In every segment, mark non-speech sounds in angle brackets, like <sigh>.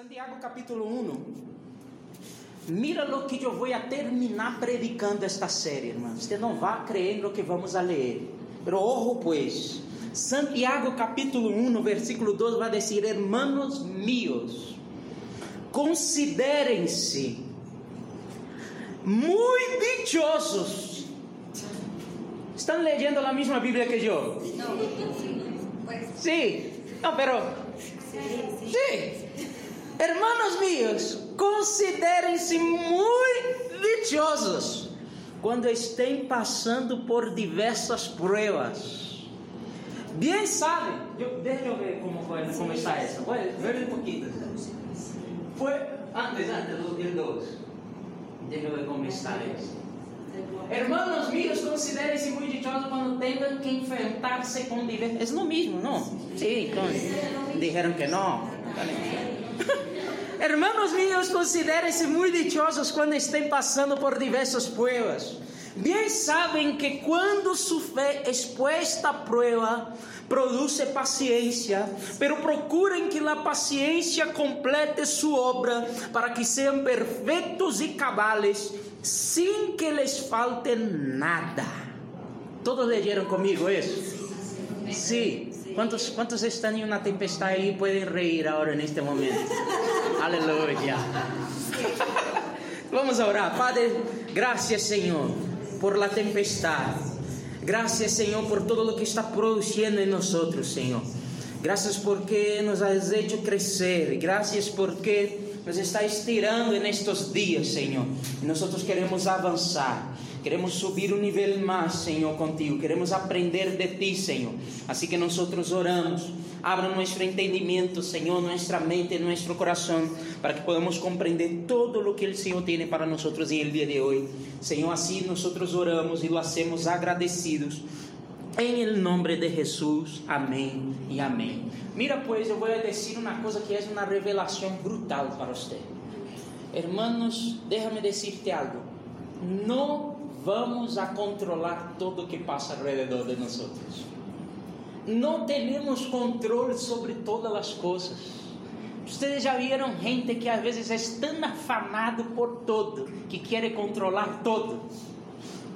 Santiago capítulo 1. Mira lo que eu vou a terminar predicando esta série, irmão. Você não vai crer no que vamos a ler. Pero ojo pues. Santiago capítulo 1, versículo 2 vai dizer: Hermanos míos, considerem-se muito dichosos. Estão lendo a mesma Bíblia que eu? Sim. Não, pero. Sim. Hermanos míos, considerem-se muito dichosos quando estén passando por diversas pruebas. Bien sabem, eu, deixa eu ver como, foi, como está essa. Pode ver um pouquinho. Foi antes, antes dia 2. Deixa eu ver como está essa. Hermanos míos, considerem-se muito dichosos quando tenham que enfrentar-se com diversas. É lo mesmo, não? Sim, então. Dijeron que não. Hermanos míos, considerem-se muito dichosos quando estén passando por diversas pruebas. Bien sabem que quando su fe expuesta a prueba, produce paciência, pero procurem que a paciência complete sua obra, para que sejam perfeitos e cabales, sem que les falte nada. Todos leyeron comigo isso? Sim. ¿Cuántos, ¿Cuántos están en una tempestad y pueden reír ahora en este momento? <laughs> Aleluya. Vamos a orar. Padre, gracias Señor por la tempestad. Gracias Señor por todo lo que está produciendo en nosotros, Señor. Gracias porque nos has hecho crecer. Gracias porque nos está estirando en estos días, Señor. Y nosotros queremos avanzar. Queremos subir um nível mais, Senhor, contigo. Queremos aprender de ti, Senhor. Assim que nós oramos. Abra nosso entendimento, Senhor, nossa mente, nosso coração, para que podamos compreender todo o que o Senhor tem para nós em el dia de hoje. Senhor, assim nós oramos e lo hacemos agradecidos. Em el nome de Jesus. Amém e amém. Mira, pois, eu vou dizer uma coisa que é uma revelação brutal para você. Hermanos, déjame decirte algo. Não vamos a controlar todo o que passa alrededor de nós. Não temos controle sobre todas as coisas. Vocês já viram gente que às vezes é tão afanado por todo que quer controlar todo.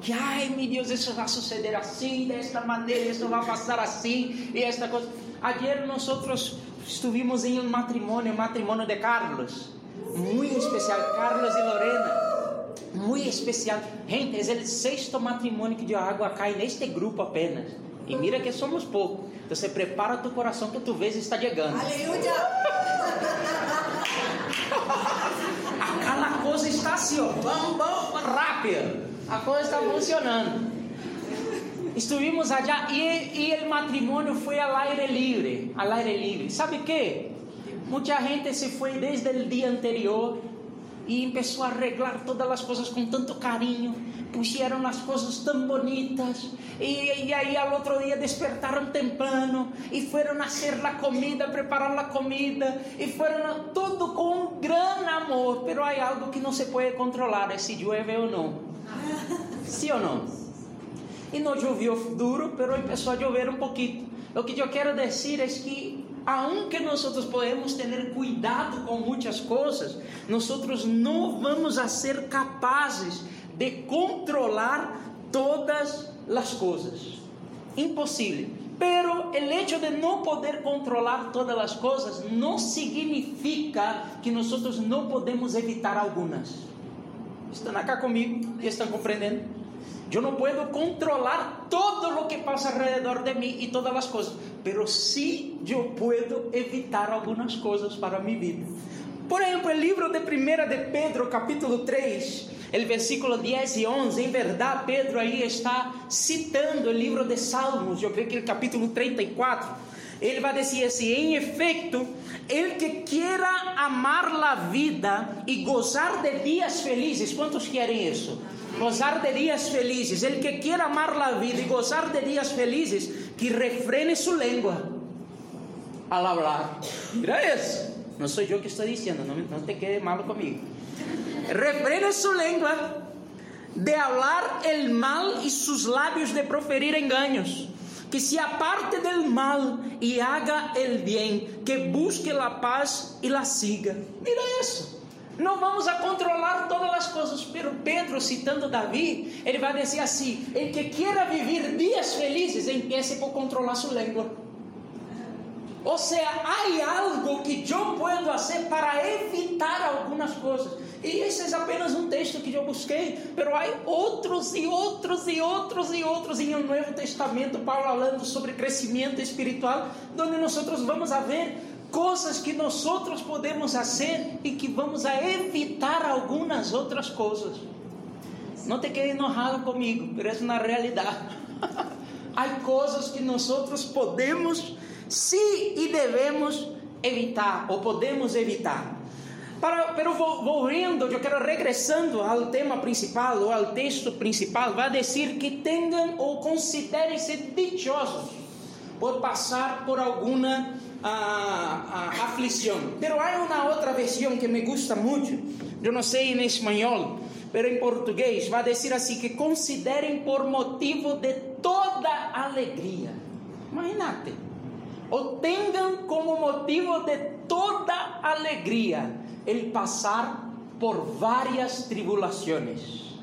Que ai meu Deus, isso vai suceder assim, desta maneira, isso vai passar assim e esta coisa. Ayer nós estivemos em um matrimônio, um matrimônio de Carlos, muito especial, Carlos e Lorena muito especial. Gente, é o sexto matrimônio que de água cai neste grupo apenas. E mira que somos poucos. Então você prepara tu coração que tu vês está chegando. Aleluia! <laughs> Aquela coisa está assim, ó, bom, bom, rápido. A coisa está funcionando. Estivemos allá e, e o matrimônio foi ao aire livre, ao aire livre. Sabe que? Muita gente se foi desde o dia anterior e começou a arreglar todas as coisas com tanto carinho, puseram as coisas tão bonitas, e, e aí ao outro dia despertaram temprano, e foram a hacer a comida, preparar a comida, e foram todo com um grande amor, pero há algo que não se pode controlar, é se llueve ou não, sim ou não? E não choveu duro, pero começou a chover um pouquinho. O que eu quero dizer é que aunque nosotros podemos tener cuidado con muchas cosas, nosotros no vamos a ser capaces de controlar todas las cosas. Imposible. Pero el hecho de no poder controlar todas las cosas no significa que nosotros no podemos evitar algunas. ¿Están acá conmigo? ¿Están comprendiendo? Yo no puedo controlar todo lo que pasa alrededor de mí y todas las cosas, pero sí yo puedo evitar algunas cosas para mi vida. Por ejemplo, el libro de Primera de Pedro, capítulo 3, el versículo 10 y 11, en verdad Pedro ahí está citando el libro de Salmos, yo creo que el capítulo 34. Ele vai dizer assim: em efeito, el que quiera amar la vida e gozar de dias felizes, quantos querem isso? gozar de dias felizes. El que quiera amar la vida y gozar de días felices, que refrene su lengua al hablar. Mira eso. No soy yo que estoy diciendo, no, no te quede malo conmigo. Refrene su lengua de hablar el mal y sus labios de proferir engaños que se aparte del mal y haga el bien, que busque la paz y la siga. Mira isso. Não vamos a controlar todas as coisas, pero Pedro, citando Davi, ele vai dizer assim: el que quiera vivir dias felizes, empiece por controlar sua língua. Ou seja, há algo que eu posso fazer para evitar algumas coisas. E esse é apenas um texto que eu busquei, mas há outros e outros e outros e outros em um Novo Testamento, Paulo falando sobre crescimento espiritual, onde nós vamos a ver coisas que nós podemos fazer e que vamos a evitar algumas outras coisas. Não te quede enojado comigo, mas é uma realidade. <laughs> Há coisas que nós podemos, sim, e devemos evitar, ou podemos evitar. Para, pero volviendo, eu quero regressando ao tema principal ou ao texto principal, vai dizer que tenham ou considerem-se dichosos por passar por alguma a, a aflição. Pero há uma outra versão que me gusta muito, eu não sei em espanhol, pero em português, vai dizer assim: que considerem por motivo de toda alegria. Imagínate. Ou tenham como motivo de toda alegria el passar por várias tribulações.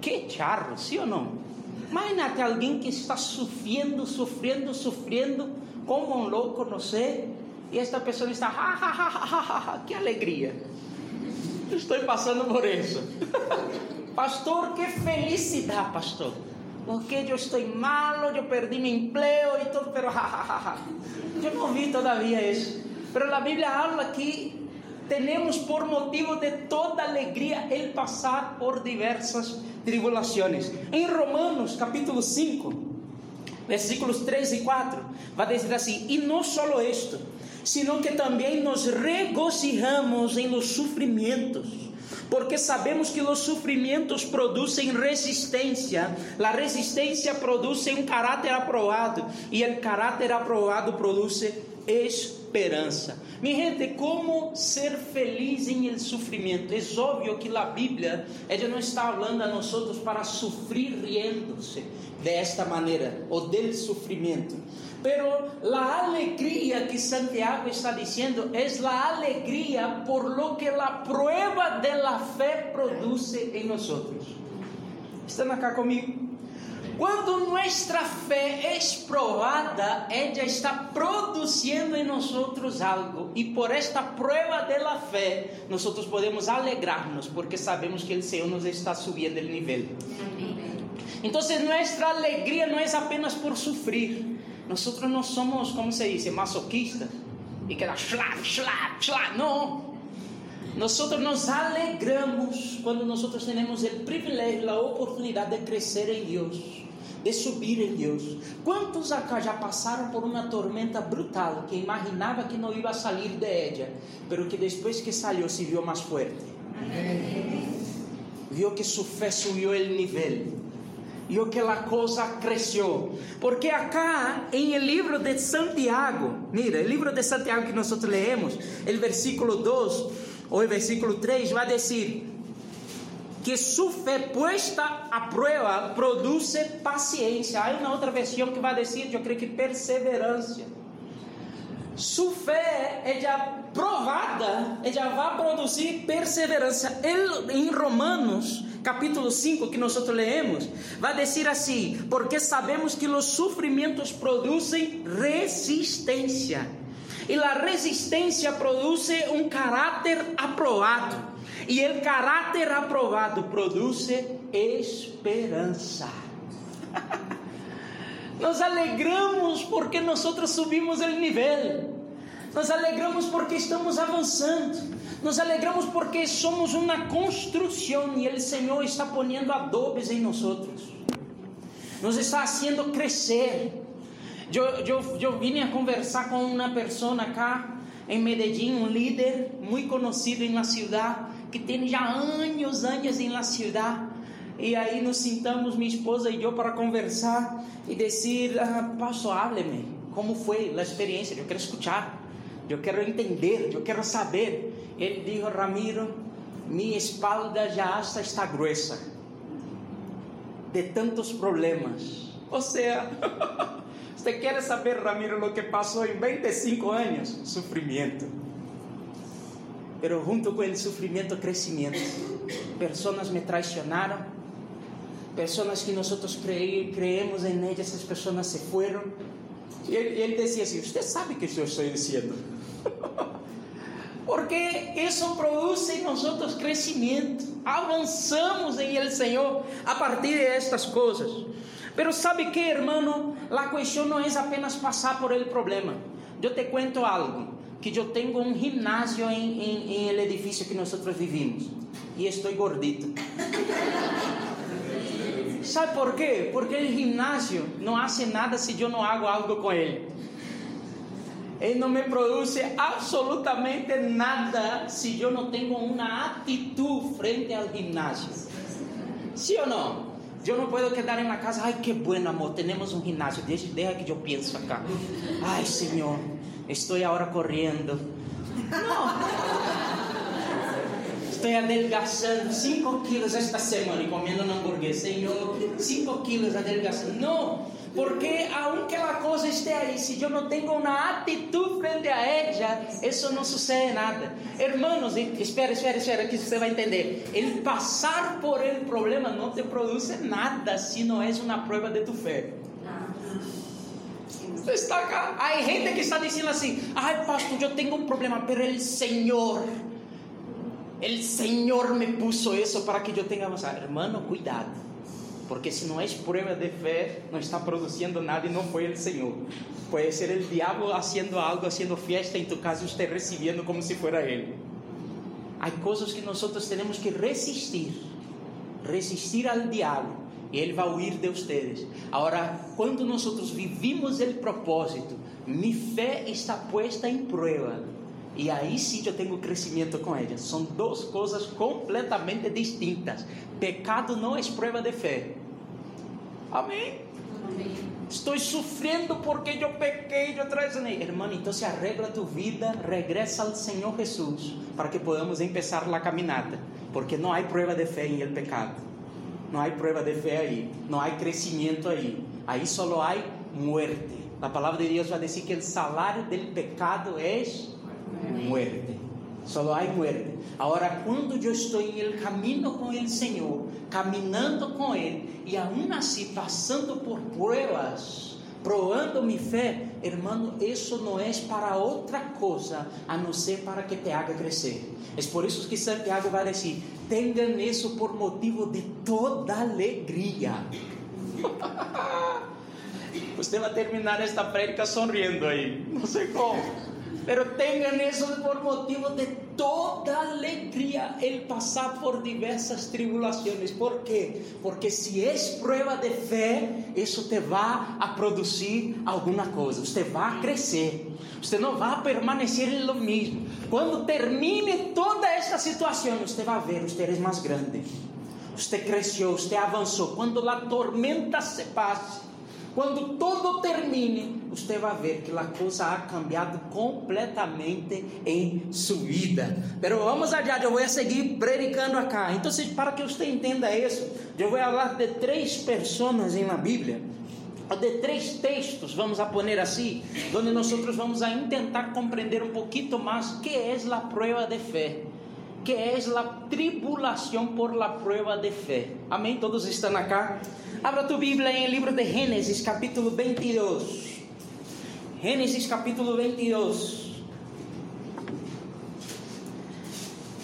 Que charro, sim ou não? Imagínate alguém que está sofrendo, sofrendo, sofrendo, como um louco, não sei, e esta pessoa está, ha, ha, ha, ha, que alegria. Estou passando por isso. <laughs> pastor, que felicidade, pastor. Porque eu estou malo, eu perdi meu emprego e tudo, pero ha, ha, ha, Eu não vi todavia isso. Pero a Bíblia fala que tenemos por motivo de toda alegria el passar por diversas tribulações. Em Romanos capítulo 5, versículos 3 e 4, vai dizer assim: E não só isto, sino que também nos regocijamos em los sofrimentos, porque sabemos que os sofrimentos produzem resistência, a resistência produz um caráter aprovado, e o caráter aprovado produz esperança. Mi gente, como ser feliz em el sofrimento? É óbvio que a Bíblia ela não está falando a nós para sofrer riendo-se desta maneira ou del sofrimento. Pero a alegria que Santiago está dizendo é a alegria por lo que a prueba de la fe produz em nós. Estão acá comigo? Quando nossa fé é provada, ela está produzindo em nós algo, e por esta prueba de la fé, nós podemos alegrar-nos, porque sabemos que o Senhor nos está subindo o nível. Então, nossa alegria não é apenas por sofrer, nós não somos, como se diz, masoquistas e que dá slap, slap, slap, não. Nós nos alegramos quando nós temos o privilégio, a oportunidade de crescer em Deus de subir em Deus. Quantos acá já passaram por uma tormenta brutal que imaginava que não ia sair de ella, pero que depois que saiu se viu mais forte? Viu que sua fé subiu o nível. Viu que a coisa cresceu. Porque acá, em el livro de Santiago, mira, o livro de Santiago que nós leemos, o versículo 2 ou o versículo 3 vai dizer: que sua fé puesta a prova produz paciência. Há uma outra versão que vai dizer, eu creio que perseverança. Sua fé é já provada, já vai produzir perseverança. Ele, em Romanos, capítulo 5, que nós lemos, vai dizer assim: porque sabemos que os sofrimentos produzem resistência, e a resistência produz um caráter aprovado. E o caráter aprovado produz esperança. <laughs> Nos alegramos porque nós subimos o nível. Nos alegramos porque estamos avançando. Nos alegramos porque somos uma construção e o Senhor está poniendo adobes em nós. Nos está fazendo crescer. Eu, eu, eu vim a conversar com uma pessoa cá em Medellín, um líder muito conhecido em la ciudad que tem já anos, anos em la ciudad. E aí nos sentamos, minha esposa e eu, para conversar e dizer: ah, Pastor, hábleme, como foi a experiência? Eu quero escutar, eu quero entender, eu quero saber. Ele disse: Ramiro, minha espalda já está gruesa de tantos problemas. Ou seja, Você quer saber, Ramiro, lo que passou em 25 anos? Sofrimento. Pero junto com o sofrimento, crescimento. Pessoas me traicionaram. Pessoas que nós cre creemos em elas, essas pessoas se foram. E ele, ele dizia assim: Você sabe o que eu estou dizendo? Porque isso produz em nós crescimento. Avançamos em El Senhor a partir de estas coisas. Pero sabe que, hermano, a questão não é apenas passar por el problema. Eu te cuento algo, que eu tenho um ginásio em, em, em el edifício que nós vivimos e estou gordito. ¿Sabe por quê? Porque o ginásio não hace nada se eu não hago algo com ele. Ele não me produz absolutamente nada se eu não tenho uma atitude frente ao ginásio. Sim ou não? Eu não posso quedar na casa, ai que bueno amor, temos um ginásio, deixa, deixa que eu penso acá. Ai Senhor, estou agora correndo. Não. Estou adelgazando 5 quilos esta semana e comendo um hambúrguer. Senhor, 5 quilos adelgazando. Não. Porque aunque a coisa esteja aí, se eu não tenho uma atitude frente a ella, isso não sucede nada. Hermanos, espera, espera, espera, que você vai entender. El passar por el problema não te produz nada se não é uma prova de tu fé. Está acá. Há gente que está dizendo assim: ai, pastor, eu tenho um problema, pero el Senhor. El Senhor me puso isso para que eu tenha avançado. Hermano, cuidado. Porque se não é prueba de fé, não está produzindo nada e não foi o Senhor. Pode ser o diabo haciendo algo, haciendo fiesta em tu e você recebendo como se fuera Ele. Há coisas que nós temos que resistir. Resistir ao diabo. E ele vai huir de vocês. Agora, quando nós vivimos o propósito, minha fé está puesta em prova. E aí sim eu tenho crescimento com ela. São duas coisas completamente distintas. Pecado não é prova de fé. Amém? Estou sofrendo porque eu pequei, eu traicionei. Irmão, então se arregla tu vida, regresa ao Senhor Jesus, para que podamos começar a caminhada. Porque não há prova de fé em el pecado. Não há prova de fé aí. Não há crescimento aí. Aí só há muerte. A palavra de Deus vai dizer que o salário do pecado é muerte. Só há muerte. Agora, quando eu estou em el caminho com o Senhor, caminhando com Ele, e aún assim passando por pruebas, proando minha fé, hermano, isso não é para outra coisa a não ser para que te haga crescer. É por isso que Santiago vai dizer: tenham isso por motivo de toda alegria. <laughs> Você vai terminar esta prédica sorrindo aí, não sei como. Pero tengan eso por motivo de toda alegría el pasar por diversas tribulaciones. ¿Por qué? Porque si es prueba de fe, eso te va a producir alguna cosa. Usted va a crecer. Usted no va a permanecer en lo mismo. Cuando termine toda esta situación, usted va a ver, usted es más grande. Usted creció, usted avanzó. Cuando la tormenta se pase, quando todo termine, você vai ver que a coisa ha cambiado completamente em sua vida. Pero vamos adiante, eu vou seguir predicando acá. Então, para que você entenda isso, eu vou falar de três pessoas na Bíblia de três textos, vamos a poner assim, onde nós vamos a tentar compreender um pouquinho mais que é a prueba de fé, que é a tribulação por la prueba de fé. Amém? Todos estão acá? Abra tu Bíblia em livro de Gênesis, capítulo 22. Gênesis, capítulo 22.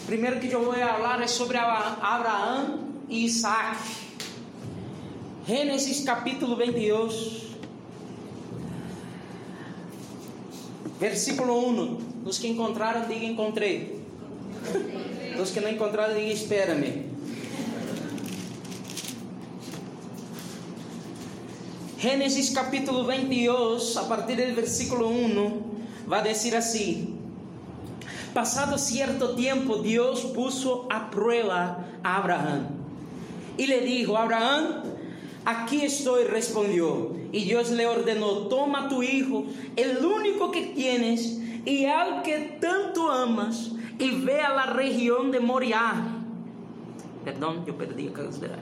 Primeiro que eu vou falar é sobre Abraão e Isaac. Gênesis, capítulo 22. Versículo 1. Os que encontraram, diga encontrei. Os que não encontraram, diga espera-me. Gênesis capítulo 22, a partir do versículo 1, vai dizer assim: Passado cierto tempo, Deus puso a prueba a Abraão e lhe dijo: Abraão, aqui estou, respondió. E Deus le ordenou: Toma tu hijo, el único que tienes, e al que tanto amas, e ve a la região de Moriah. Perdão, eu perdi a cadeira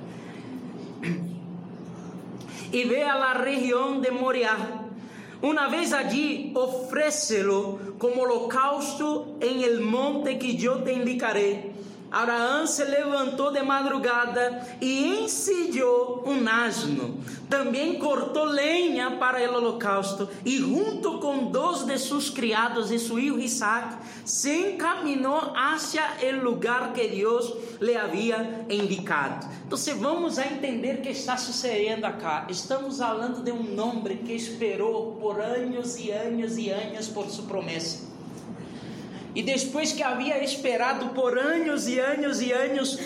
y ve a la región de Moriah. <clears throat> Una vez allí, ofrécelo como holocausto en el monte que yo te indicaré. Abraão se levantou de madrugada e ensillou um asno. Também cortou lenha para o holocausto e, junto com dois de seus criados e seu filho Isaac, se encaminhou hacia o lugar que Deus lhe havia indicado. Então, vamos a entender o que está sucedendo acá. Estamos falando de um homem que esperou por anos e anos e anos por sua promessa. E depois que havia esperado por anos e anos e anos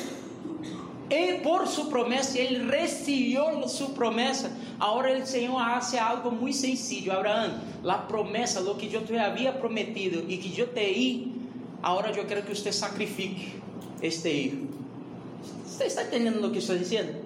por sua promessa, ele recebeu sua promessa. Agora o Senhor hace algo muito sencillo. Abraão, a promessa, lo que eu te havia prometido e que eu te di, agora eu quero que você sacrifique este hijo. Você está entendendo o que estou dizendo?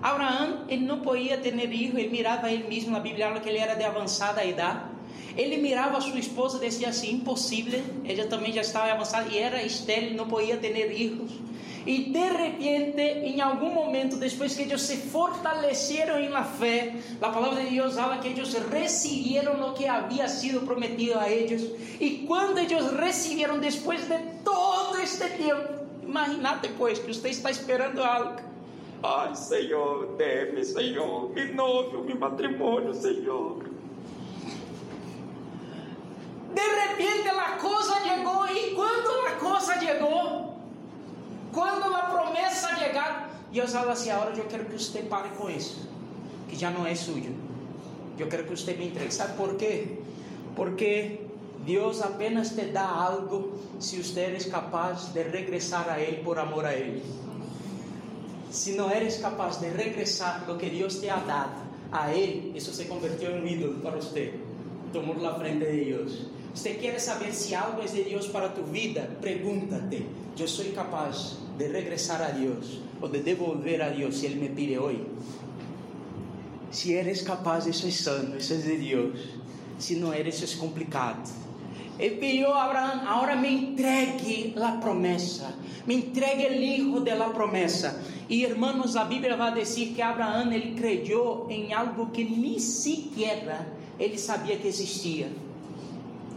Abraão, ele não podia ter filho, ele mirava ele mesmo na Bíblia, que ele era de avançada idade. Ele mirava a sua esposa e dizia assim: impossível, ela também já estava avançada e era estéril, não podia ter filhos. E de repente, em algum momento, depois que eles se fortaleceram em la fé, a palavra de Deus fala que eles receberam o que havia sido prometido a eles. E quando eles receberam, depois de todo este tempo, imagina depois que você está esperando algo. Ai, Senhor, deve, Senhor, me noivo, meu matrimônio, Senhor. De repente a coisa chegou e quando a coisa chegou, quando a promessa chegar, Deus fala assim: agora eu quero que você pare com isso, que já não é sujo. Eu quero que você me entregue. Sabe por quê? Porque Deus apenas te dá algo se você eres capaz de regressar a Ele por amor a Ele. Se não eres capaz de regressar o que Deus te ha dado a Ele, isso se convirtió em um ídolo para você. Tomou na frente de Deus. Você quer saber se algo é de Deus para tu vida? Pregúntate: eu sou capaz de regressar a Deus ou de devolver a Deus se Ele me pide hoje? Se eres capaz, isso é santo, isso é de Deus. Se não eres, isso é complicado. Ele pediu a Abraão: agora me entregue a promessa, me entregue o hijo de la promessa. E irmãos, a Bíblia vai dizer que Abraão ele creyó em algo que nem sequer ele sabia que existia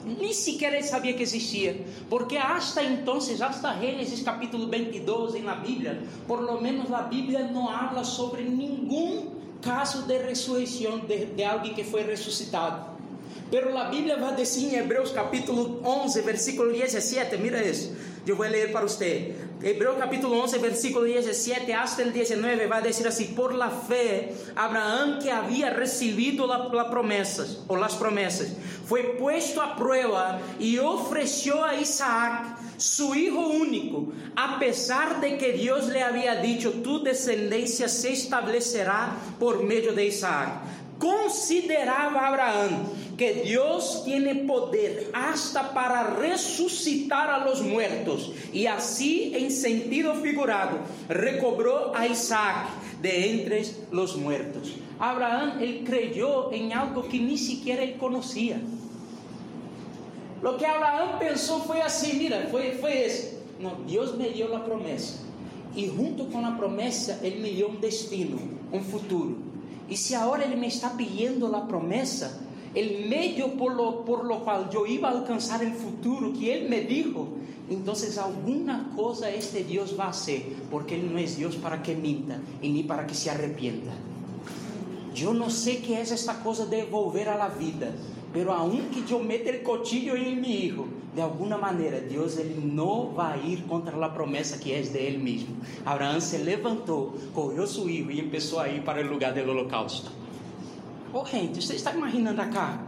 nem sequer ele sabia que existia, porque hasta entonces, hasta Gênesis capítulo 22 na Bíblia, por lo menos a Bíblia não habla sobre nenhum caso de ressurreição de, de que foi ressuscitado. Pero a Bíblia vai dizer em Hebreus capítulo 11, versículo 17, mira Eu vou ler para você. Hebreos capítulo 11, versículo 17 hasta el 19 va a decir así, por la fe, Abraham que había recibido la, la promesas, o las promesas, fue puesto a prueba y ofreció a Isaac, su hijo único, a pesar de que Dios le había dicho, tu descendencia se establecerá por medio de Isaac. Consideraba Abraham que Dios tiene poder hasta para resucitar a los muertos y así en sentido figurado recobró a Isaac de entre los muertos. Abraham él creyó en algo que ni siquiera él conocía. Lo que Abraham pensó fue así, mira, fue, fue eso. No, Dios me dio la promesa y junto con la promesa él me dio un destino, un futuro. E se agora Ele me está pedindo a promessa, o meio por lo, por lo qual eu iba a alcançar o futuro que Ele me dijo, então alguma coisa este Deus vai fazer, porque Ele não é Deus para que minta e nem para que se arrepienta. Eu não sei que é esta coisa de devolver a la vida, pero aunque eu meta o cotillo em mi hijo, de alguma maneira, Deus ele não vai ir contra a promessa que é de Ele mesmo. Abraão se levantou, correu seu filho e começou a ir para o lugar do holocausto. Oh, gente, você está imaginando acá?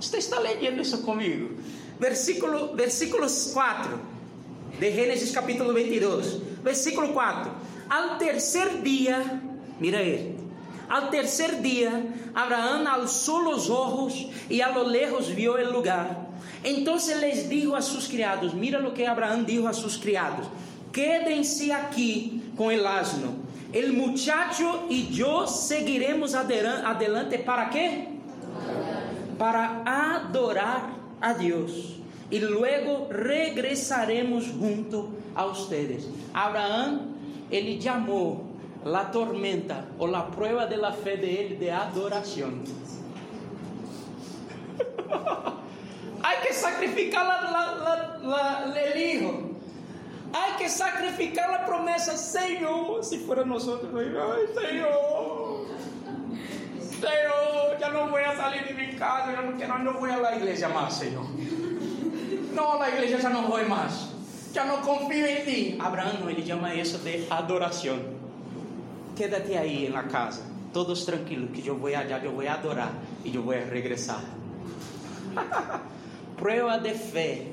Você está lendo isso comigo? Versículo, versículos 4 de Gênesis capítulo 22. Versículo 4. Al terceiro dia, mira aí. Al tercer dia, Abraão alçou os olhos e a lo lejos viu o lugar. Então les dijo a sus criados: Mira lo que Abraão dijo a sus criados: Quédense aqui com el asno. El muchacho e eu seguiremos adelante para quê? Para adorar a Deus. E luego regresaremos junto a ustedes. Abraão, ele chamou la tormenta ou la prueba de la fe de ele de adoração. <laughs> Hay que sacrificar la, la, el hijo. Hay que sacrificar la promesa, Señor. Si fuera nosotros, ay, Señor. Señor, ya no voy a salir de mi casa, ya no, quiero, no voy a la iglesia más, Señor. No, la iglesia ya no voy más. Ya no confío en ti. Abraham, ele llama eso de adoración. Quédate ahí en la casa, todos tranquilos, que yo voy allá, voy a adorar y yo voy a regresar. <laughs> prueba de fe.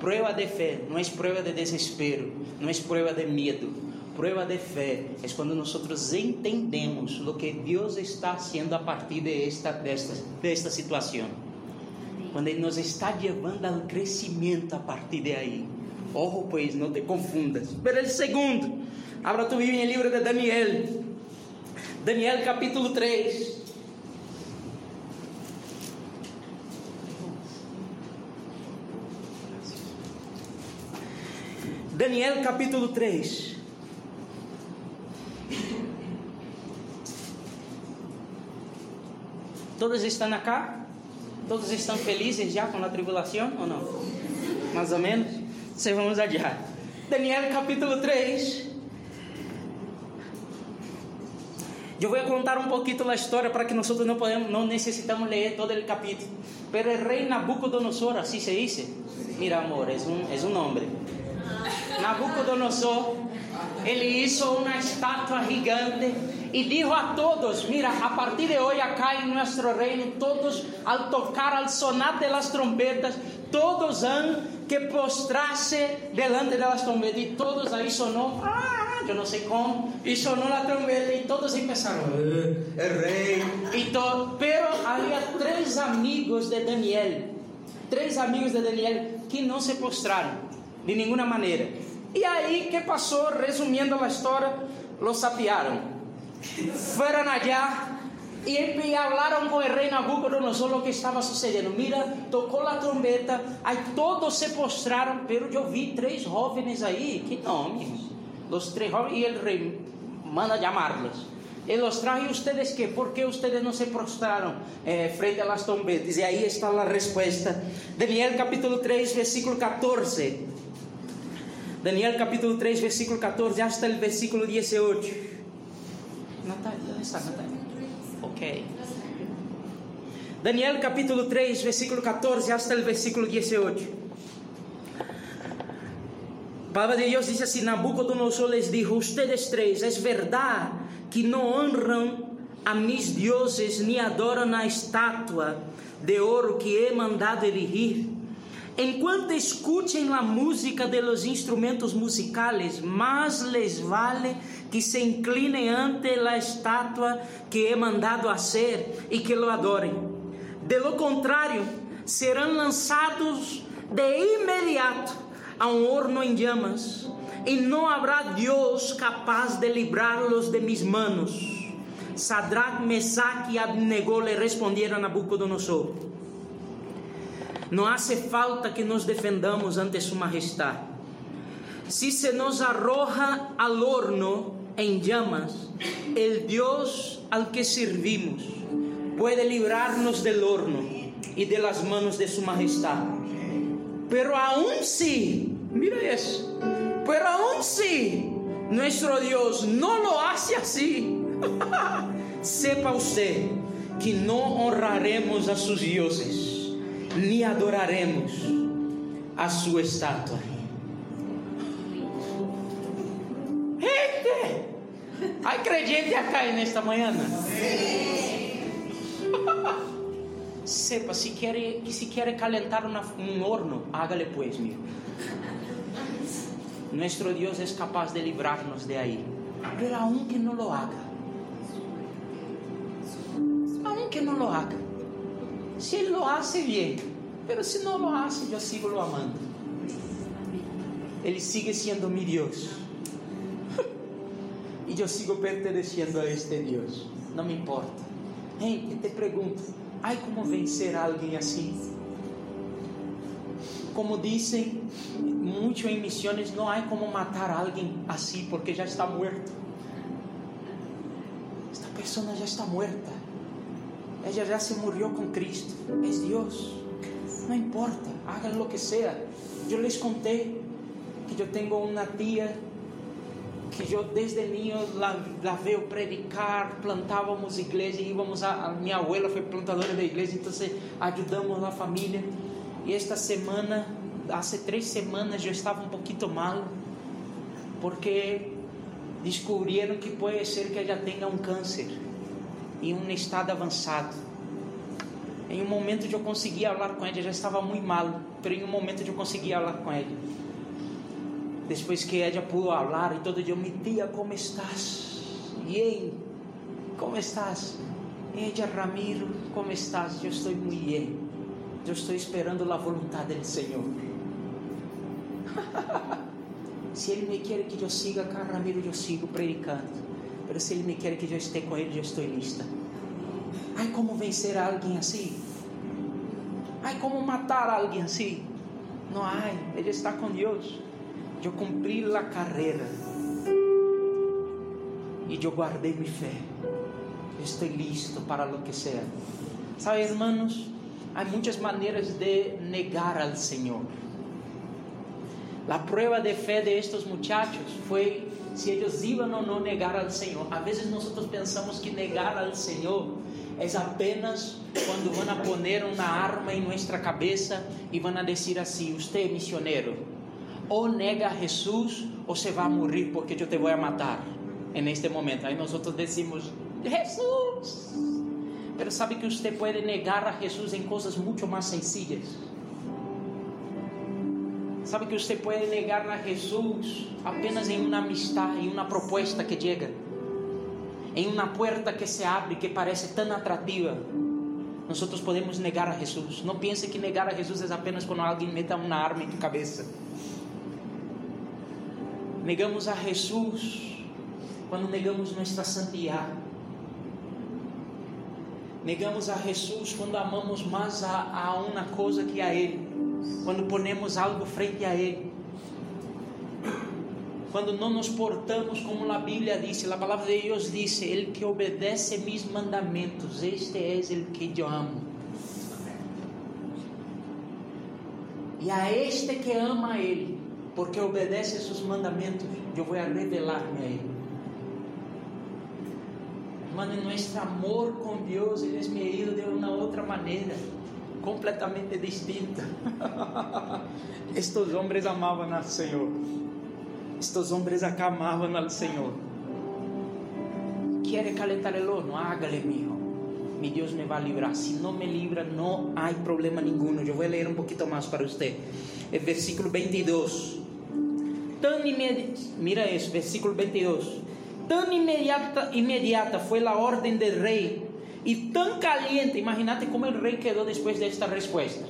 Prueba de fe não é prueba de desespero, não é prueba de medo. Prueba de fé é quando nós entendemos o que Deus está fazendo a partir de esta, desta, desta situação. Quando Ele nos está levando ao crescimento a partir de aí. Ojo, pois, não te confundas. Pero el segundo, abra tu em livro de Daniel. Daniel capítulo 3. Daniel capítulo 3. Todos estão acá? Todos estão felizes já com a tribulação ou não? Mais ou menos? Se vamos adiar. Daniel capítulo 3. Eu vou contar um pouquinho a história para que nós não podemos, não necessitamos ler todo o capítulo. Pero Nabucodonosor, assim se diz. Mira, amor, é um, é um nome. Nabucodonosor, ele hizo uma estátua gigante e dijo a todos: Mira, a partir de hoje acá em nosso reino, todos al tocar, al sonar de las trompetas, todos han que postrarse delante de las trompetas. Todos aí sonó, ah, eu não sei como, e sonou a trombeta e todos começaram, é eh, rei. E todo, pero havia três amigos de Daniel, três amigos de Daniel que não se postraram de nenhuma maneira. E aí, que passou? Resumindo a história, los sapiaram. Fueron allá e falaram com o rei Nabucodonosor o que estava sucedendo. Mira, tocou a trombeta, aí todos se postraram, pero eu vi três jovens aí, que nomes, os três jovens, e o rei manda chamá-los. Ele os trajo e ustedes que, por que ustedes não se prostraram eh, frente a las trombetas? E aí está a resposta. Daniel capítulo 3, versículo 14. Daniel capítulo 3, versículo 14 hasta el versículo 18. Natalia, ¿dónde está Natalia? Ok. Daniel capítulo 3, versículo 14 hasta el versículo 18. Palavra de Deus diz assim: Nabucodonosor les dijo: Ustedes três, é verdade que não honram a mis dioses ni adoram a estátua de ouro que he mandado erigir. Enquanto escutem a música de los instrumentos musicales, más les vale que se inclinem ante la estatua que he mandado hacer e que lo adorem. De lo contrário, serão lançados de imediato a um horno em llamas, e não haverá Deus capaz de librá-los de mis manos. Sadrach, Mesach e Abnego le responderam a Nabucodonosor. Não hace falta que nos defendamos ante Sua Majestade. Si se nos arroja al horno en llamas, el Dios al que servimos puede librarnos del horno y de las manos de Su Majestad. Pero aún si, mira eso, pero aún si nuestro Dios no lo hace así, <laughs> sepa usted que no honraremos a sus dioses ni adoraremos a sua estátua. Gente, hay creyente acá en esta mañana. <laughs> Sepa, se quer, se quer calentar una, um horno, hágale pues, meu. Nuestro Dios es capaz de librarnos de ahí. Pero aunque no lo haga, aunque no lo haga, Si Ele lo hace bien, pero si no lo hace, yo sigo lo amando. Ele sigue sendo mi Dios. <laughs> e eu sigo perteneciendo a este Deus. Não me importa. Hey, te pergunto: há como vencer alguém assim? Como dizem muito em missões, não há como matar alguém assim porque já está morto. Esta pessoa já está morta. ella ya se murió con Cristo, es Dios. No importa, hagan lo que sea. Yo les conté que yo tengo una tía que yo desde niño la, la veo predicar, plantábamos iglesia, íbamos a, a mi abuela fue plantadora de iglesia, entonces ayudamos a la familia. Y esta semana, hace tres semanas yo estaba un poquito mal, porque descubrieron que puede ser que ella tenga un cáncer em um estado avançado. Em um momento eu conseguia falar com ela, já estava muito mal, mas em um momento eu conseguia falar com ela. Depois que ela pudo falar e todo dia, me tia, como estás? Bien, como estás? Ella, Ramiro, como estás? Eu estou muito bem. Eu estou esperando a vontade do Senhor. <laughs> se Ele me quer que eu siga cá, Ramiro, eu sigo predicando. Mas se Ele me quer que eu esteja com Ele, eu estou lista. Ai, como vencer alguém assim? Ai, como matar alguém assim? Não há, Ele está com Deus. Eu cumpri a carreira. E eu guardei minha fé. Eu estou listo para o que seja. Sabe, irmãos, há muitas maneiras de negar ao Senhor. A prova de fé de estes muchachos foi se eles iam ou não negar ao Senhor. Às vezes nós pensamos que negar ao Senhor é apenas quando vão a poner uma arma em nossa cabeça e vão a dizer assim: "Você é missionário, ou nega a Jesus ou você vai morrer porque eu te vou matar." En este momento, aí nós decimos: "Jesus." Mas sabe que você pode negar a Jesus em coisas muito mais sencillas. Sabe que você pode negar a Jesus apenas em uma amistade, em uma proposta que chega, em uma porta que se abre que parece tão atrativa. Nós podemos negar a Jesus. Não pense que negar a Jesus é apenas quando alguém meta uma arma em tua cabeça. Negamos a Jesus quando negamos nossa santidade. Negamos a Jesus quando amamos mais a, a uma coisa que a Ele quando ponemos algo frente a Ele, quando não nos portamos como a Bíblia diz, a palavra de Deus diz: El que obedece mis mandamentos, este é el que eu amo. E a este que ama a Ele, porque obedece seus mandamentos, eu vou revelar-me a Ele. Mano, nosso amor com Deus, Ele é medido de uma outra maneira completamente distinta. <laughs> Estes homens amavam ao Senhor. Estes homens acá amavam ao Senhor. Quer calentar el horno? Hágale, mijo. Mi Deus me vai livrar. Se não me livra, não há problema nenhum. Eu vou ler um pouquinho mais para você. É versículo 22. Tão imediata, mira isso, versículo 22. Tão imediata, imediata foi a ordem do rei y tan caliente, imagínate cómo el rey quedó después de esta respuesta.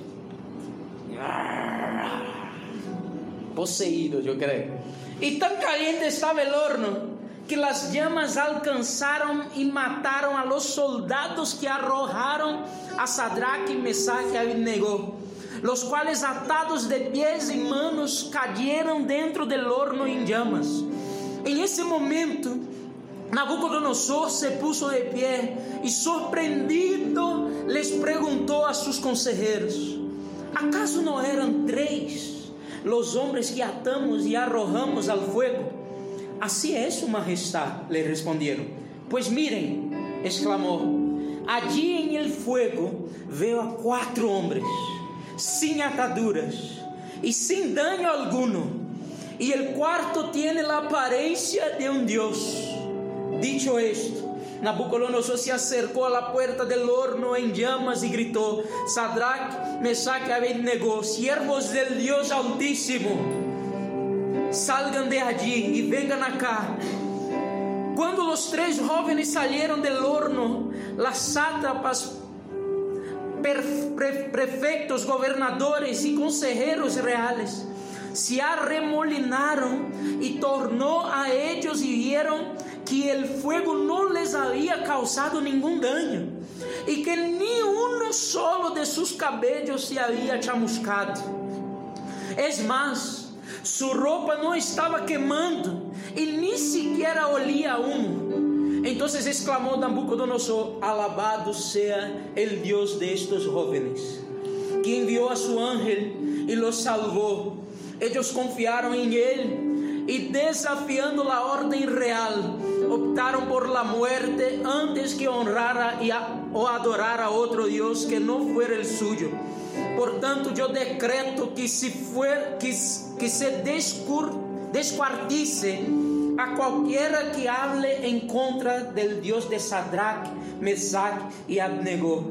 Poseído, yo creo. Y tan caliente estaba el horno que las llamas alcanzaron y mataron a los soldados que arrojaron a Sadrach, Mesach y Abednego, los cuales atados de pies y manos cayeron dentro del horno en llamas. En ese momento, Nabucodonosor se puso de pie y sorprendido les preguntó a sus consejeros: ¿Acaso no eran tres los hombres que atamos y arrojamos al fuego? Así es, su majestad, le respondieron. Pues miren, exclamó, allí en el fuego veo a cuatro hombres, sin ataduras y sin daño alguno, y el cuarto tiene la apariencia de un dios. Dicho esto, Nabucodonosor se acercó a la puerta del horno en llamas y gritó: Sadrach, Mesach y Abednego, siervos del Dios Altísimo, salgan de allí y vengan acá. Cuando los tres jóvenes salieron del horno, las sátrapas, prefectos, gobernadores y consejeros reales se arremolinaron y tornó a ellos y vieron que el fuego no les había causado ningún daño y que ni uno solo de sus cabellos se había chamuscado. Es más, su ropa no estaba quemando y ni siquiera olía humo. Entonces exclamó Nabucodonosor, alabado sea el Dios de estos jóvenes, que envió a su ángel y los salvó. Ellos confiaron en él y desafiando la orden real, optaron por la muerte antes que honrara y o adorar a otro Dios que no fuera el suyo. Por tanto, yo decreto que, si fuera, que, que se descur, descuartice a cualquiera que hable en contra del Dios de Sadrach, Mesach y Abnego,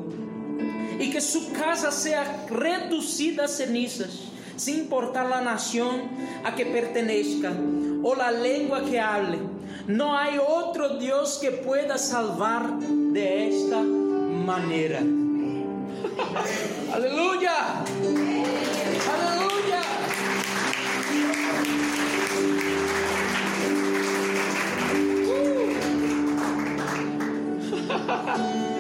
y que su casa sea reducida a cenizas, sin importar la nación a que pertenezca o la lengua que hable. No hay otro Dios que pueda salvar de esta manera. Aleluya. Aleluya.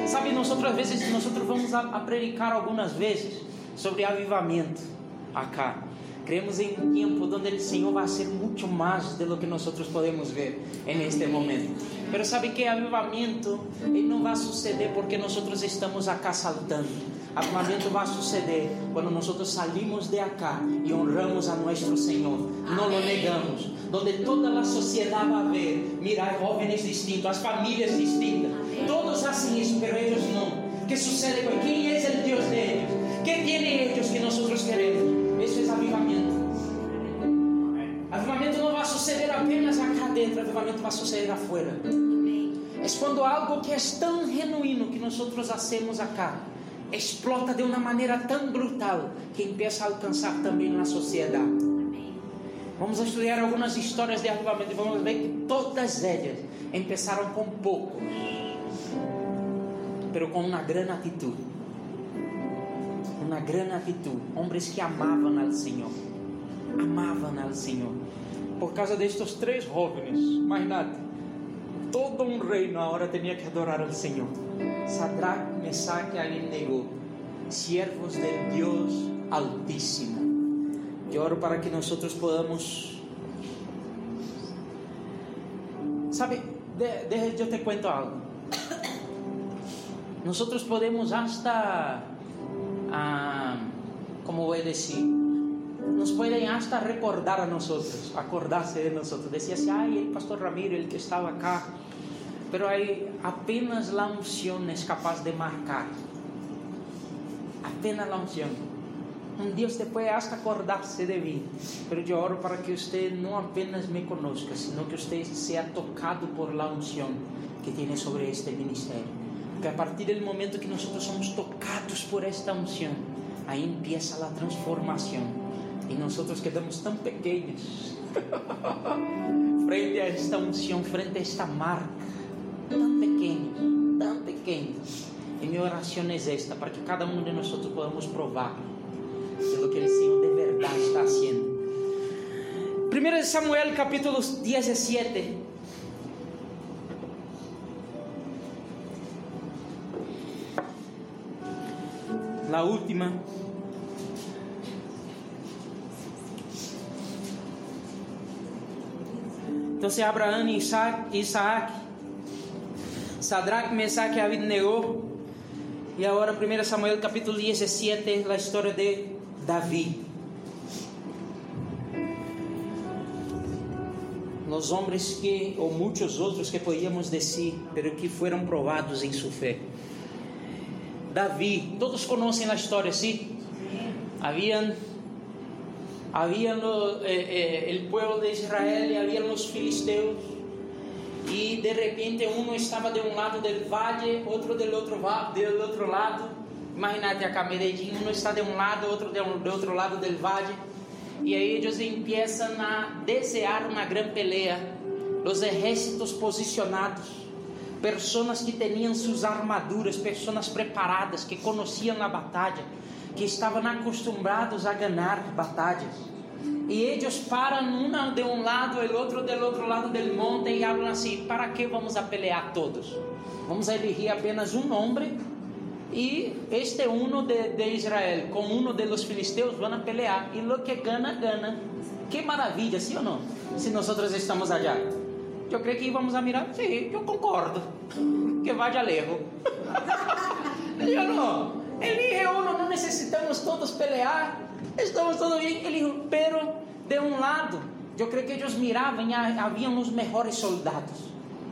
Sabe, nosotros a veces, nosotros vamos a, a predicar algumas vezes sobre avivamento acá. Creemos em um tempo onde o Senhor vai ser muito mais de lo que nós podemos ver en este momento. Mas sabe que avivamento não vai suceder porque nós estamos acá saltando. Avivamento vai suceder quando nós salimos de acá e honramos a nosso Senhor. Não lo negamos. Donde toda a sociedade vai ver, mira, jovens distintos, as famílias distintas. Todos isso, mas eles não. que sucede quem é o Deus deles? Que tem eles que nós queremos? Isso é avivamento. Avivamento não vai suceder apenas acá dentro, avivamento vai suceder afuera. É quando algo que é tão genuíno que nós hacemos acá explota de uma maneira tão brutal que empieza a alcançar também na sociedade. Vamos estudar algumas histórias de avivamento e vamos ver que todas elas começaram com pouco, mas com uma grande atitude uma grande atitude. Homens que amavam ao Senhor. Amavam ao Senhor. Por causa destes três jovens, imagínate, todo um reino agora tinha que adorar ao Senhor. Sadrach, Mesaque e Abednego, siervos de Deus Altíssimo. Eu oro para que nós podamos. Sabe, de, de, eu te conto algo. Nós podemos hasta como voy a decir, nos pueden hasta recordar a nosotros, acordarse de nosotros. Decía así, ay, el pastor Ramiro, el que estaba acá. Pero hay apenas la unción es capaz de marcar. Apenas la unción. Un día usted puede hasta acordarse de mí, pero yo oro para que usted no apenas me conozca, sino que usted sea tocado por la unción que tiene sobre este ministerio. Porque a partir do momento que nós somos tocados por esta unção, aí empieza a transformação. E nós quedamos tão pequenos <laughs> frente a esta unção, frente a esta marca, tão pequenos, tão pequenos. E minha oração é esta, para que cada um de nós podamos provar do que o Senhor de verdade está fazendo. 1 Samuel capítulo 17 última. Entonces Abraham, Isaac, Isaac Sadrach, Mesach y Abednego. Y ahora 1 Samuel capítulo 17, la historia de David. Los hombres que, ou muitos outros que podíamos decir, pero que foram provados em sua fé. Davi, todos conhecem a história, sim? Habían, habían lo, eh, eh, de Israel y habían los filisteus y de repente uno estaba de un lado del valle, otro del otro, del otro lado. Imagínate acá, Medellín, uno está de un lado, otro de, otro lado del valle. E aí eles começam a desejar uma grande pelea. Os exércitos posicionados pessoas que tinham suas armaduras, pessoas preparadas, que conheciam a batalha, que estavam acostumados a ganhar batalhas. E eles param um de um lado, o outro do outro lado do monte e falam assim: para que vamos a pelear todos? Vamos a elegir apenas um homem e este uno de, de Israel com de los filisteus vão a pelear e lo que gana, gana. Que maravilha, sim ou não? Se nós estamos allá. Eu creio que íamos a mirar. Sim, eu concordo. Que vaya lejos. <laughs> Eu não. Ele não, não necessitamos todos pelear. Estamos todos bem. Ele dijo, pero de um lado, eu creio que eles miravam e haviam os melhores soldados.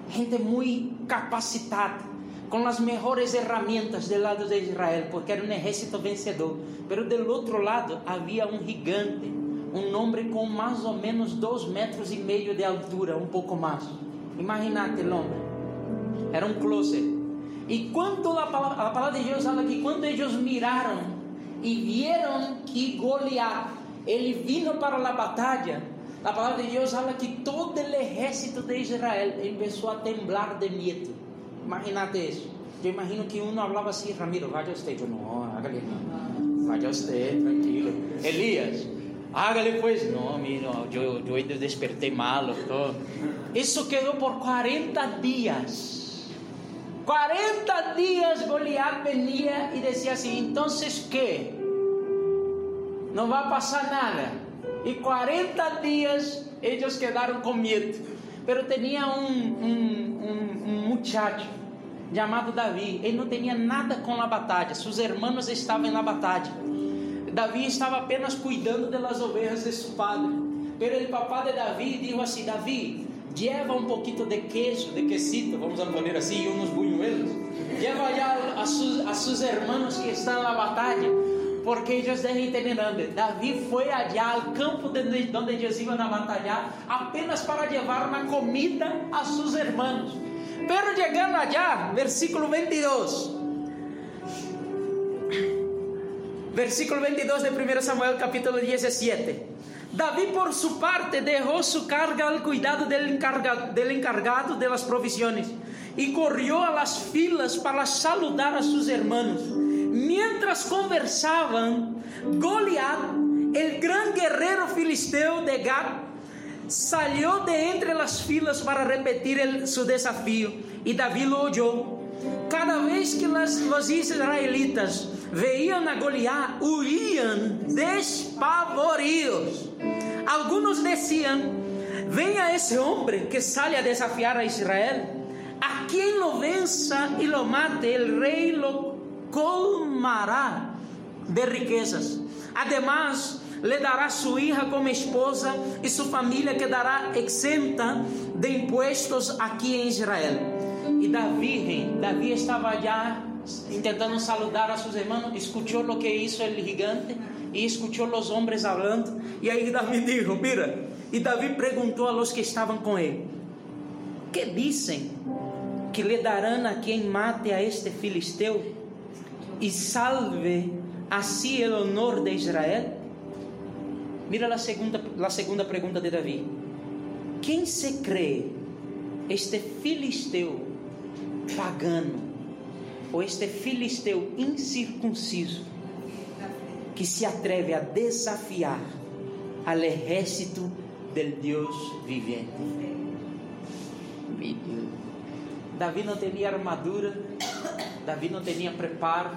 Gente muito capacitada, com as melhores ferramentas do lado de Israel, porque era um exército vencedor. Pero do outro lado havia um gigante, um homem com mais ou menos dois metros e meio de altura, um pouco mais. Imagínate o homem. Era um closet. E quando a palavra, a palavra de Deus fala que quando eles miraram e viram que Goliat, ele vindo para a batalha, a palavra de Deus fala que todo o exército de Israel começou a temblar de medo. Imagínate isso. Eu imagino que um falava assim, Ramiro, vaya usted. Eu não, hágale não. Vaya usted, tranquilo. Elias, hágale pues. Não, mira, eu, eu despertei malo. Isso quedou por 40 dias. 40 dias Goliat venia e dizia assim: então que? Não vai passar nada. E 40 dias eles quedaram com medo. Pero tinha um, um, um, um muchacho chamado Davi. Ele não tinha nada com a batalha. Seus irmãos estavam na batalha. Davi estava apenas cuidando das ovelhas de seu padre. Pero o papá de Davi disse assim: Davi, lleva um pouquinho de queijo, de quesito, vamos a poner assim, uns buñuelos. Lleva ya a sus, a hermanos que estão na batalha, porque eles devem ter hambre. Davi foi allá ao campo de onde eles iam a batalhar, apenas para levar uma comida a seus hermanos. Pero chegando allá, versículo 22. Versículo 22 de 1 Samuel capítulo 17. Davi, por su parte, dejó su carga al cuidado del encargado, del encargado de las provisiones y corrió a las filas para saludar a sus hermanos. Mientras conversaban, Goliat, el gran guerrero filisteo de Gat, salió de entre las filas para repetir el, su desafío y David lo oyó. Cada vez que las, los israelitas veían a Goliat, huían despavoridos. Algunos decían: Venha esse homem que sale a desafiar a Israel. A quem lo venza e lo mate, el rei lo colmará de riquezas. Además, le dará su hija como esposa e sua família quedará exenta de impuestos aqui em Israel. E Davi, Davi estava já tentando saludar a seus irmãos, escutou o que hizo el gigante e escutou os homens falando. E aí Davi disse: Mira, e Davi perguntou a los que estavam com ele: Que dizem que lhe darão a quem mate a este filisteu e salve assim o honor de Israel? Mira a segunda, a segunda pergunta de Davi: Quem se crê este filisteu pagano ou este filisteu incircunciso que se atreve a desafiar al ejército del Dios viviente. Davi não tinha armadura, Davi não tinha preparo,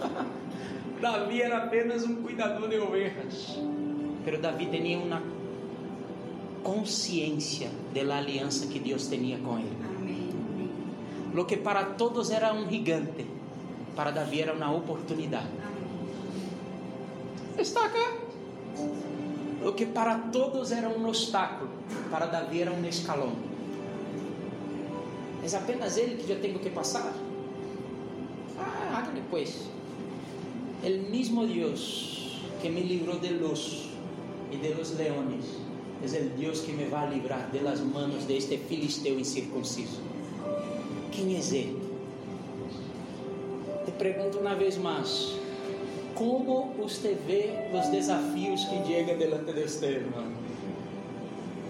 <laughs> Davi era apenas um cuidador de ovelhas, pero Davi tinha uma consciência da aliança que Deus tinha com ele. Lo que para todos era um gigante, para Davi era uma oportunidade. Está acá. O que para todos era um obstáculo, para Davi era um escalão. É apenas ele que já tem que passar. Ah, hágale pues. El mismo Dios que me livrou de los e de los leones es el Dios que me va a librar de las manos de este filisteo incircunciso. Quem é ele? Te pergunto uma vez mais. Como você vê os desafios que chegam delante de você, irmão?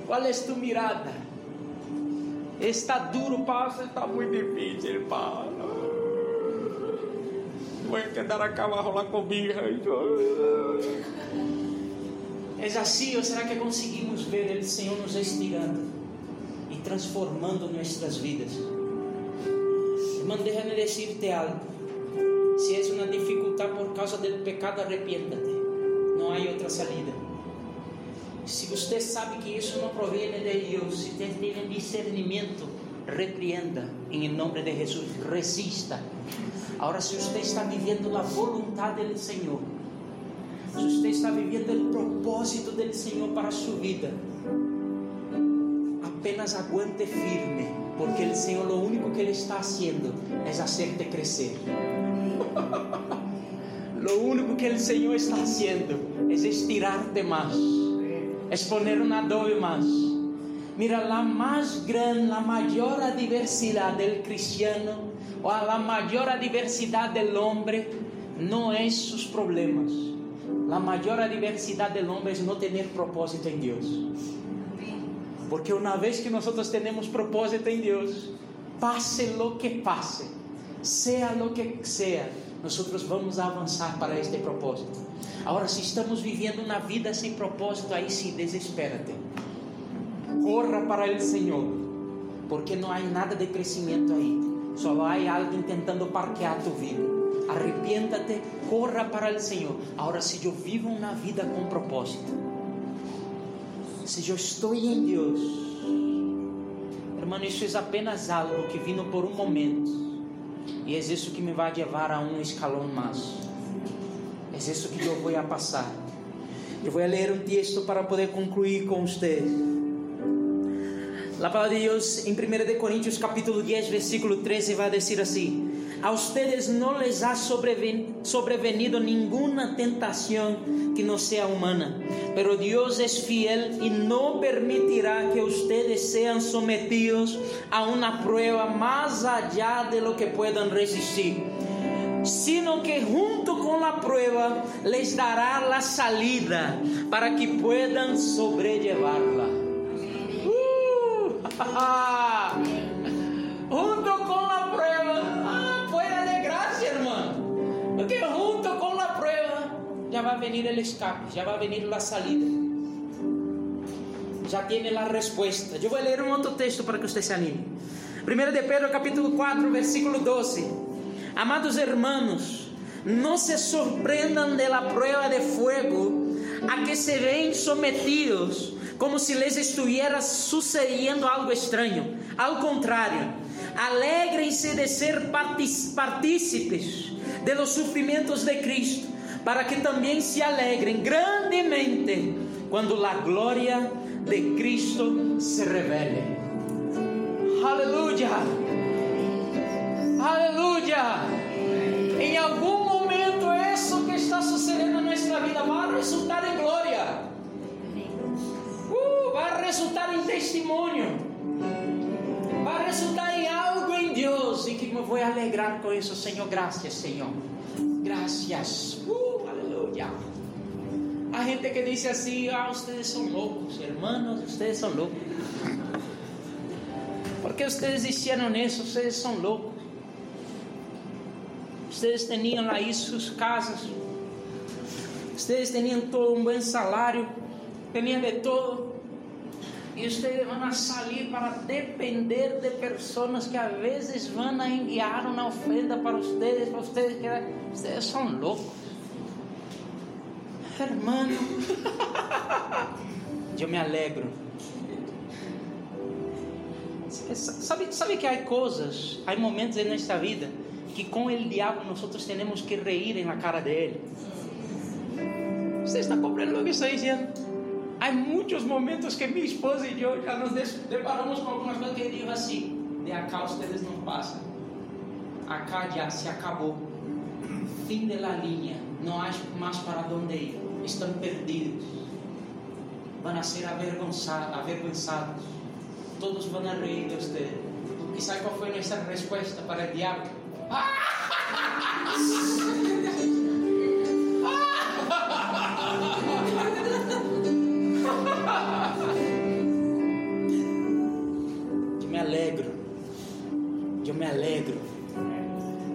Qual é a tua mirada? Está duro, passa, está muito difícil, pá. Vou quedar a cavalo lá comigo. É assim, ou será que conseguimos ver o Senhor nos estirando e transformando nossas vidas? Irmão, déjame decirte algo. Si es una dificultad por causa del pecado, arrepiéntate. No hay otra salida. Se você sabe que isso não provém de Deus, se você tem discernimento, repreenda em nome de Jesus, resista. Agora, se você está vivendo a vontade do Senhor, se você está vivendo o propósito do Senhor para a sua vida, apenas aguante firme, porque o Senhor, lo único que Ele está haciendo é hacerte crescer. <laughs> lo único que o Senhor está haciendo é estirarte mais, é poner um adobe mais. Mira, la más grande, la mayor diversidad del cristiano o la mayor diversidad del hombre no es sus problemas. La mayor diversidad del hombre es no tener propósito en Dios. Porque una vez que nosotros tenemos propósito en Dios, pase lo que pase, sea lo que sea, nosotros vamos a avanzar para este propósito. Agora, se estamos vivendo uma vida sem propósito, aí sim, desespérate. Corra para o Senhor, porque não há nada de crescimento aí. Só há alguém tentando parquear tua vida. Arrepienta-te, corra para o Senhor. Agora, se eu vivo uma vida com propósito, se eu estou em Deus, hermano, isso é apenas algo que vino por um momento, e é isso que me vai levar a um escalão mais. É isso que eu vou a passar. Eu vou ler um texto para poder concluir com vocês. A palavra de Deus em 1 Coríntios capítulo 10, versículo 13 vai dizer assim: A ustedes não les ha sobrevenido nenhuma tentação que não seja humana, pero Deus é fiel e não permitirá que ustedes sejam sometidos a uma prueba mais allá de lo que puedan resistir sino que junto com a prueba les dará la salida para que puedan sobrellevarla. junto <laughs> va a venir el escape, ya va a venir la salida. Já tiene la respuesta. Eu vou ler um outro texto para que você se anime. 1 de Pedro, capítulo 4, versículo 12. Amados hermanos, não se sorprendan de la prueba de fuego a que se ven sometidos como se lhes estivesse sucedendo algo estranho. Ao contrário, alegrem-se de ser partícipes de los sofrimentos de Cristo, para que também se alegrem grandemente quando a glória de Cristo se revele. Aleluia! Aleluia! Em algum momento, isso que está sucedendo na nossa vida vai resultar em glória vai resultar em testemunho, vai resultar Deus e que me vou alegrar com isso, Senhor. Graças, Senhor. Graças. Uh, aleluia. A gente que diz assim: Ah, vocês são loucos, hermanos, vocês são loucos. Porque vocês hicieron isso, vocês são loucos. Vocês tinham aí suas casas, vocês tinham todo um bom salário, tinham de todo. E vocês vão sair para depender de pessoas que a vezes vão enviar uma ofrenda para vocês, para vocês que vocês são loucos. Hermano, <laughs> eu me alegro. Sabe, sabe que há coisas, há momentos em nossa vida que com o diabo nós temos que reír na cara dele. Você está compreendendo o que estou dizendo? Há muitos momentos que minha esposa e eu já nos deparamos com algumas coisas que diz assim: de acá vocês não passam, acá já se acabou, fim de la linha, não há mais para onde ir, estão perdidos, vão ser avergonzados, todos vão rir de vocês. E sabe qual foi nossa resposta para o diabo? <laughs> me alegro.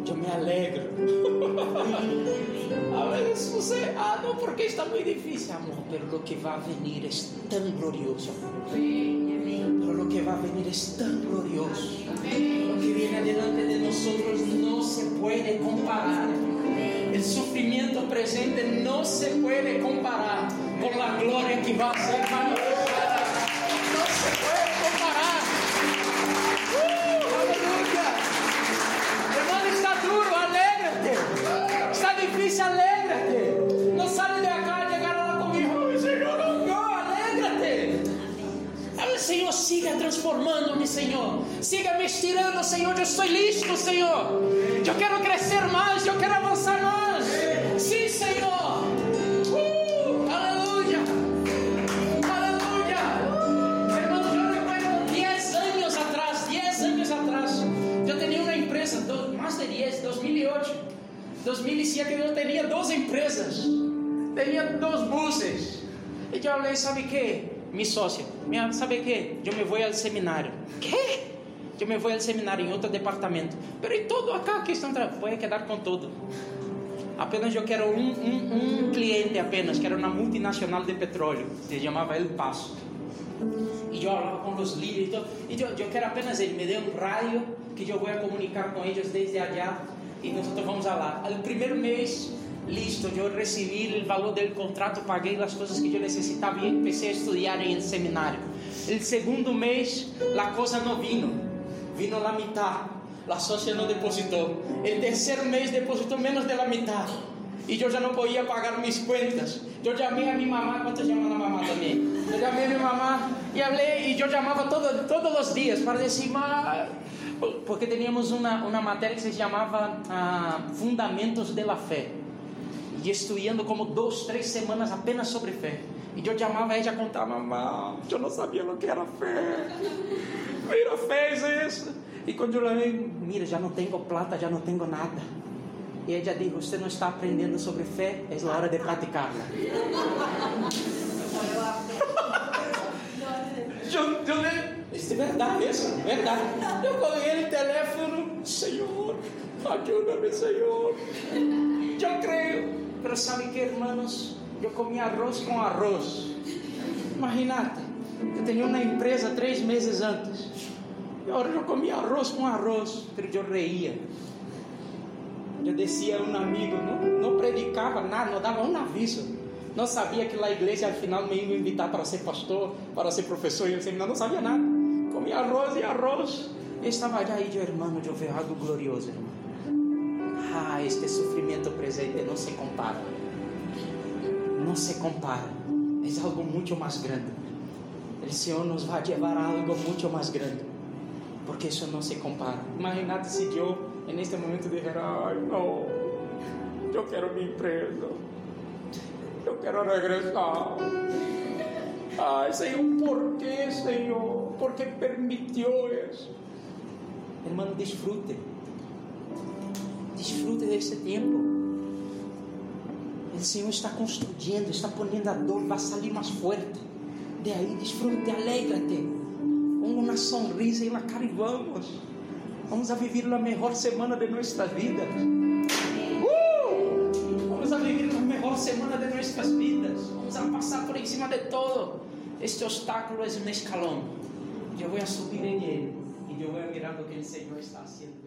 Eu me alegro. <laughs> A vezes você, ah, não, porque está muito difícil, amor, pero lo que vai venir é tão glorioso. Pero lo que vai venir é tão glorioso. Lo que viene adelante de nosotros no se puede comparar. El sufrimiento presente no se puede comparar con la gloria que va a ser manifestada. No transformando-me, Senhor. Siga me estirando, Senhor. Eu estou listo, Senhor. Eu quero crescer mais, eu quero avançar mais. Sim, Senhor. Uh, aleluia. Aleluia. Hermano, eu recuerdo 10 anos atrás, 10 anos atrás. Eu tinha uma empresa, mais de 10, 2008. 2007 eu tinha duas empresas. Tinha dois buses. E eu falei, sabe que? Mi sócia, minha, sabe que? Eu me vou ao seminário. Que? Eu me vou ao seminário em outro departamento. Pero em todo acá que estão pode quedar com todo. Apenas eu quero um, um, um cliente apenas, que era uma multinacional de petróleo, se chamava El Paso. E eu falava com os líderes, então, e eu, eu quero apenas ele, me dê um raio que eu vou comunicar com eles desde allá e nós vamos lá. No primeiro mês, listo, eu recebi o valor do contrato, paguei as coisas que eu necessitava e comecei a estudar em seminário. O segundo mês, a coisa não vino, vino a mitad, a sócia não depositou. O terceiro mês depositou menos da mitad e eu já não podia pagar minhas contas. Eu chamei a minha mamá, quanto chama a mamá também? Eu chamei a minha mamá e falei, e eu chamava todo, todos os dias para dizer, mas porque tínhamos uma, uma matéria que se chamava ah, Fundamentos da Fé e estudando como duas, três semanas apenas sobre fé. E eu chamava ela a contar, mamãe, eu não sabia o que era fé. <laughs> Mira, fez isso. E quando eu falei, mira, já não tenho plata, já não tenho nada. E ela disse, você não está aprendendo sobre fé, é a hora de praticarla. <laughs> eu, eu, isso é verdade, isso é verdade. Eu coloquei no telefone, Senhor, ajuda-me, Senhor. Eu. Mas sabe que, hermanos? Eu comi arroz com arroz. Imagínate, eu tinha uma empresa três meses antes. Agora eu comia arroz com arroz, mas eu reía. Eu descia um amigo, não, não predicava nada, não dava um aviso. Não sabia que lá a igreja al final me ia invitar para ser pastor, para ser professor, e eu sempre não sabia nada. Comia arroz e arroz. E estava allá e eu, irmão, eu vi algo glorioso, irmão. Ah, este sofrimento presente não se compara. Não se compara. É algo muito mais grande. O Senhor nos vai levar a algo muito mais grande. Porque isso não se compara. Imagínate se eu, neste momento, disser: Ai, não, eu quero minha empresa. Eu quero regressar. Ai, Senhor, por que, Senhor? Por que permitiu isso? Irmão, desfrute. Desfrute desse tempo. O Senhor está construindo, está ponendo a dor, vai sair mais forte. De aí, desfrute, alegra-te. Com uma sonrisa na cara e vamos. Vamos a viver a melhor semana de nossas vidas. Uh! Vamos a viver a melhor semana de nossas vidas. Vamos a passar por cima de todo. Este obstáculo é um escalão. Eu vou subir em ele e eu vou mirar o que o Senhor está haciendo.